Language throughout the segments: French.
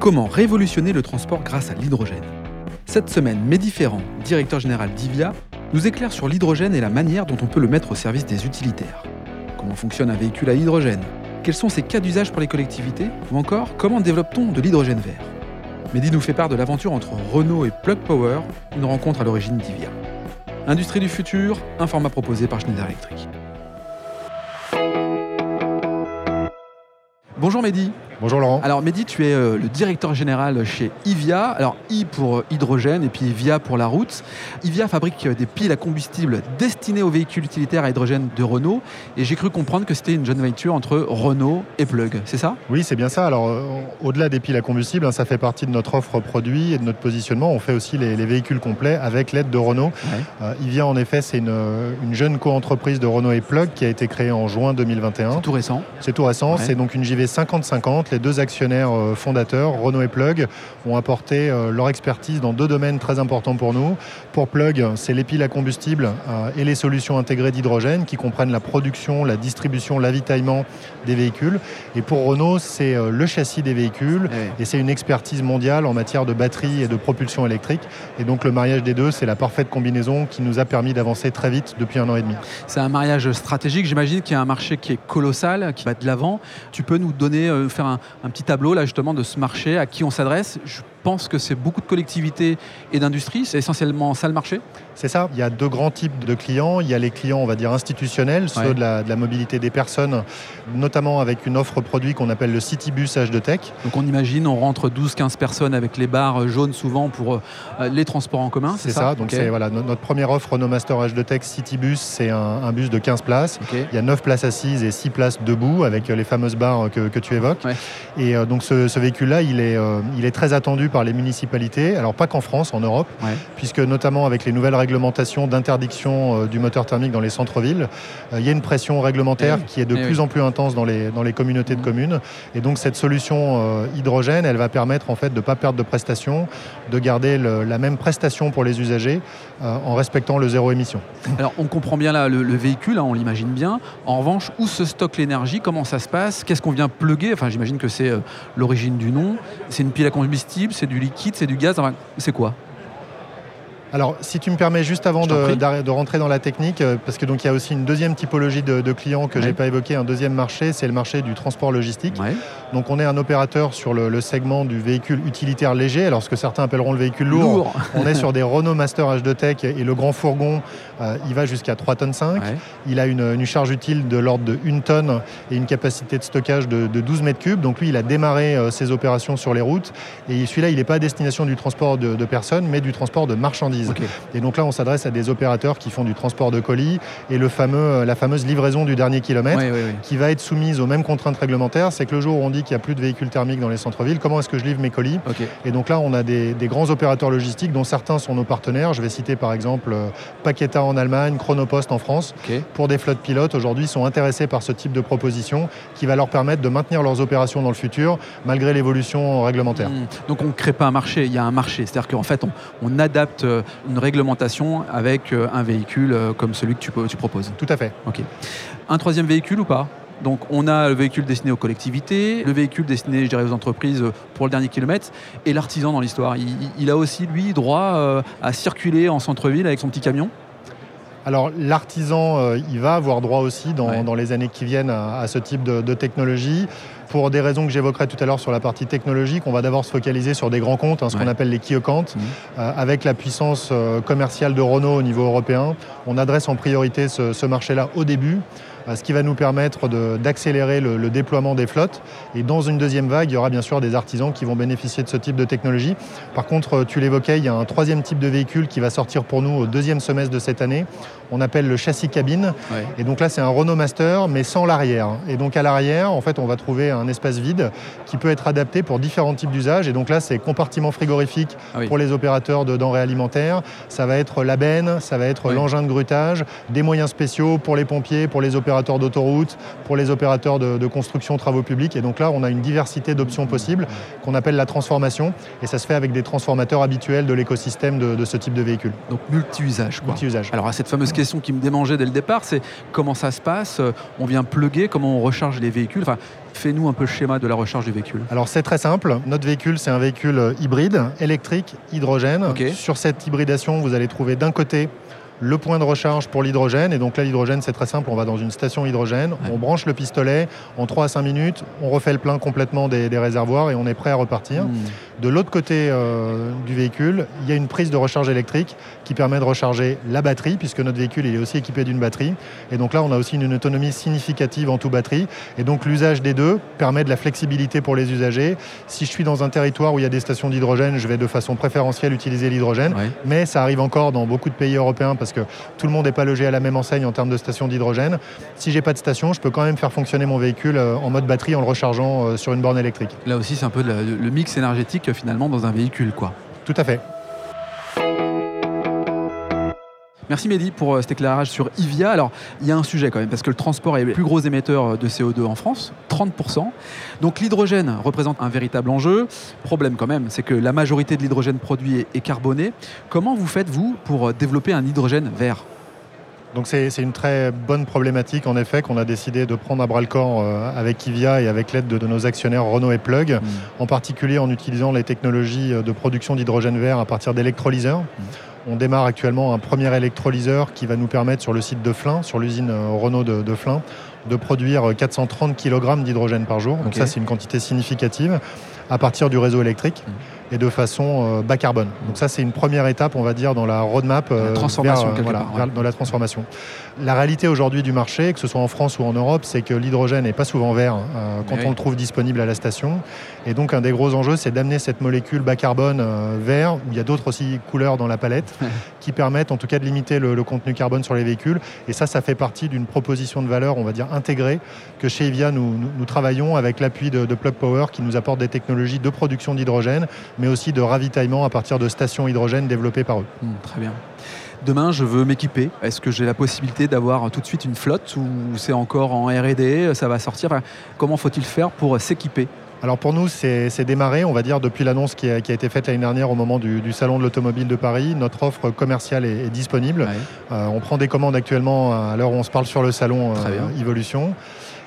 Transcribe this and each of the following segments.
Comment révolutionner le transport grâce à l'hydrogène Cette semaine, Mehdi Ferrand, directeur général d'IVIA, nous éclaire sur l'hydrogène et la manière dont on peut le mettre au service des utilitaires. Comment fonctionne un véhicule à hydrogène? Quels sont ses cas d'usage pour les collectivités? Ou encore, comment développe-t-on de l'hydrogène vert? Mehdi nous fait part de l'aventure entre Renault et Plug Power, une rencontre à l'origine d'IVIA. Industrie du futur, un format proposé par Schneider Electric. Bonjour Mehdi. Bonjour Laurent. Alors Mehdi, tu es euh, le directeur général chez IVIA. Alors I pour hydrogène et puis VIA pour la route. IVIA fabrique euh, des piles à combustible destinées aux véhicules utilitaires à hydrogène de Renault. Et j'ai cru comprendre que c'était une jeune venture entre Renault et Plug. C'est ça? Oui, c'est bien ça. Alors euh, au-delà des piles à combustible, hein, ça fait partie de notre offre produit et de notre positionnement. On fait aussi les, véhicules complets avec l'aide de Renault. IVIA en effet, c'est une, jeune co-entreprise de Renault et Plug qui a été créée en juin 2021. C'est tout récent. C'est tout récent. C'est donc une JV 50-50 les deux actionnaires euh, fondateurs, Renault et Plug, ont apporté euh, leur expertise dans deux domaines très importants pour nous. Pour Plug, c'est les piles à combustible euh, et les solutions intégrées d'hydrogène qui comprennent la production, la distribution, l'avitaillement des véhicules. Et pour Renault, c'est le châssis des véhicules et c'est une expertise mondiale en matière de batterie et de propulsion électrique. Et donc le mariage des deux, c'est la parfaite combinaison qui nous a permis d'avancer très vite depuis un an et demi. C'est un mariage stratégique. J'imagine qu'il y a un marché qui est colossal, qui va de l'avant. Tu peux nous donner, faire un, un petit tableau là justement de ce marché, à qui on s'adresse pense que c'est beaucoup de collectivités et d'industries. C'est essentiellement ça le marché C'est ça. Il y a deux grands types de clients. Il y a les clients, on va dire, institutionnels, ceux de la, mobilité des personnes, notamment avec une offre produit qu'on appelle le Citybus H2 Tech. Donc on imagine, on rentre 12-15 personnes avec les barres jaunes souvent pour euh, les transports en commun, c'est ça, Donc c'est voilà, notre première offre Renault Master H2 Tech Citybus, c'est un, bus de 15 places. Il y a 9 places assises et 6 places debout avec les fameuses barres que, tu évoques. Et euh, donc ce, véhicule-là, il, est euh, il est très attendu par les municipalités, alors pas qu'en France, en Europe, puisque notamment avec les nouvelles réglementations d'interdiction euh, du moteur thermique dans les centres-villes, euh, il y a une pression réglementaire eh qui est de eh plus en plus intense dans les, dans les communautés de mmh. communes. Et donc cette solution euh, hydrogène, elle va permettre en fait de ne pas perdre de prestations, de garder la même prestation pour les usagers en respectant le zéro émission. Alors on comprend bien là le, véhicule, hein, on l'imagine bien. En revanche, où se stocke l'énergie? Comment ça se passe? Qu'est-ce qu'on vient pluguer Enfin j'imagine que c'est l'origine du nom. C'est une pile à combustible, c'est du liquide, c'est du gaz, c'est quoi? Alors, si tu me permets, juste avant de, rentrer dans la technique, euh, parce que donc il y a aussi une deuxième typologie de, clients que je j'ai pas évoqué, un deuxième marché, c'est le marché du transport logistique. Donc, on est un opérateur sur le, segment du véhicule utilitaire léger, alors ce que certains appelleront le véhicule lourd. On est sur des Renault Master H2 Tech et le grand fourgon, euh, il va jusqu'à 3 tonnes 5. Il a une, charge utile de l'ordre de 1 tonne et une capacité de stockage de, 12 mètres cubes. Donc lui, il a démarré euh, ses opérations sur les routes et celui-là, il n'est pas à destination du transport de personnes, mais du transport de marchandises. Et donc là, on s'adresse à des opérateurs qui font du transport de colis et le fameux, euh, la fameuse livraison du dernier kilomètre qui va être soumise aux mêmes contraintes réglementaires. C'est que le jour où on dit qu'il n'y a plus de véhicules thermiques dans les centres-villes, comment est-ce que je livre mes colis Et donc là, on a des, grands opérateurs logistiques dont certains sont nos partenaires. Je vais citer par exemple euh, Paqueta en Allemagne, Chronopost en France. Pour des flottes pilotes, aujourd'hui, sont intéressés par ce type de proposition qui va leur permettre de maintenir leurs opérations dans le futur malgré l'évolution réglementaire. Hmm. Donc on ne crée pas un marché, il y a un marché. C'est-à-dire qu'en fait, on, on adapte euh, une réglementation avec euh, un véhicule euh, comme celui que tu, tu proposes. Tout à fait. Ok. Un troisième véhicule ou pas? Donc on a le véhicule destiné aux collectivités, le véhicule destiné, je dirais, aux entreprises pour le dernier kilomètre, et l'artisan dans l'histoire. Il, a aussi, lui, droit euh, à circuler en centre-ville avec son petit camion? Alors l'artisan, il va avoir droit aussi dans, les années qui viennent à, ce type de technologie pour des raisons que j'évoquerai tout à l'heure sur la partie technologique, on va d'abord se focaliser sur des grands comptes, hein, ce qu'on appelle les key accounts. Mmh. Euh, avec la puissance euh, commerciale de Renault au niveau européen, on adresse en priorité ce marché-là au début euh, ce qui va nous permettre d'accélérer le, déploiement des flottes. Et dans une deuxième vague, il y aura bien sûr des artisans qui vont bénéficier de ce type de technologie. Par contre, euh, tu l'évoquais, il y a un troisième type de véhicule qui va sortir pour nous au deuxième semestre de cette année. On appelle le châssis cabine. Et donc là, c'est un Renault Master, mais sans l'arrière. Et donc à l'arrière, en fait, on va trouver un espace vide qui peut être adapté pour différents types d'usages. Et donc là, c'est compartiment frigorifique ah pour les opérateurs de denrées alimentaires. Ça va être la benne, ça va être l'engin de grutage, des moyens spéciaux pour les pompiers, pour les opérateurs opérateurs d'autoroutes, pour les opérateurs de, construction, travaux publics. Et donc là, on a une diversité d'options possibles qu'on appelle la transformation. Et ça se fait avec des transformateurs habituels de l'écosystème de, ce type de véhicule. Donc multi-usage. Multi-usage. Alors à cette fameuse question qui me démangeait dès le départ, c'est comment ça se passe? On vient plugger, comment on recharge les véhicules? Enfin, Fais-nous un peu le schéma de la recharge du véhicule. Alors c'est très simple. Notre véhicule, c'est un véhicule hybride, électrique, hydrogène. Sur cette hybridation, vous allez trouver d'un côté le point de recharge pour l'hydrogène. Et donc là, l'hydrogène, c'est très simple. On va dans une station hydrogène, on branche le pistolet. En 3 à 5 minutes, on refait le plein complètement des, réservoirs et on est prêt à repartir. Hmm. De l'autre côté euh, du véhicule, il y a une prise de recharge électrique qui permet de recharger la batterie, puisque notre véhicule est aussi équipé d'une batterie. Et donc là, on a aussi une, autonomie significative en tout batterie. Et donc l'usage des deux permet de la flexibilité pour les usagers. Si je suis dans un territoire où il y a des stations d'hydrogène, je vais de façon préférentielle utiliser l'hydrogène. Mais ça arrive encore dans beaucoup de pays européens parce que tout le monde n'est pas logé à la même enseigne en termes de stations d'hydrogène. Si j'ai pas de station, je peux quand même faire fonctionner mon véhicule euh, en mode batterie en le rechargeant euh, sur une borne électrique. Là aussi, c'est un peu le mix énergétique finalement dans un véhicule, quoi. Tout à fait. Merci Mehdi pour euh, cet éclairage sur IVIA. Alors, il y a un sujet quand même, parce que le transport est le plus gros émetteur de CO2 en France, 30%. Donc l'hydrogène représente un véritable enjeu. Problème quand même, c'est que la majorité de l'hydrogène produit est carboné. Comment vous faites, vous, pour développer un hydrogène vert? Donc c'est une très bonne problématique en effet qu'on a décidé de prendre à bras le corps euh, avec Kivia et avec l'aide de, nos actionnaires Renault et Plug, mm. en particulier en utilisant les technologies euh, de production d'hydrogène vert à partir d'électrolyseurs. Mm. On démarre actuellement un premier électrolyseur qui va nous permettre sur le site de Flins, sur l'usine euh, Renault de, de Flins, de produire 430 kg d'hydrogène par jour. Donc ça c'est une quantité significative à partir du réseau électrique. Mm et de façon euh, bas carbone. Donc ça, c'est une première étape, on va dire, dans la roadmap euh, transformation vers, euh, dans la transformation. La réalité aujourd'hui du marché, que ce soit en France ou en Europe, c'est que l'hydrogène n'est pas souvent vert quand on le trouve disponible à la station. Et donc un des gros enjeux, c'est d'amener cette molécule bas carbone vert, où il y a d'autres aussi couleurs dans la palette, qui permettent en tout cas de limiter le, contenu carbone sur les véhicules. Et ça, ça fait partie d'une proposition de valeur, on va dire, intégrée, que chez Evia, nous, travaillons avec l'appui de, de Plug Power, qui nous apporte des technologies de production d'hydrogène, mais aussi de ravitaillement à partir de stations hydrogène développées par eux. Hmm, très bien. Demain, je veux m'équiper. Est-ce que j'ai la possibilité d'avoir tout de suite une flotte ou c'est encore en RD Ça va sortir Comment faut-il faire pour s'équiper? Alors pour nous, c'est démarré, on va dire, depuis l'annonce qui, a été faite l'année dernière au moment du, Salon de l'Automobile de Paris. Notre offre commerciale est, disponible. Euh, on prend des commandes actuellement à l'heure où on se parle sur le salon euh, Evolution.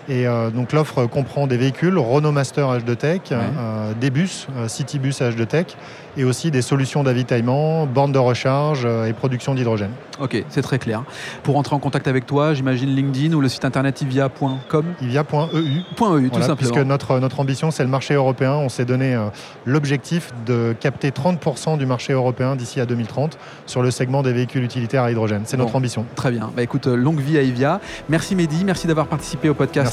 Et euh, donc l'offre comprend des véhicules Renault Master H2Tech, euh, des bus, euh, Citybus H2Tech, et aussi des solutions d'avitaillement, bornes de recharge et production d'hydrogène. Ok, c'est très clair. Pour entrer en contact avec toi, j'imagine LinkedIn ou le site internet ivia.com Ivia.eu. .eu, tout simplement. Puisque notre, notre ambition, c'est le marché européen. On s'est donné l'objectif de capter 30% du marché européen d'ici à 2030 sur le segment des véhicules utilitaires à hydrogène. C'est notre ambition. Très bien. Bah, écoute, longue vie à Ivia. Merci Mehdi, merci d'avoir participé au podcast.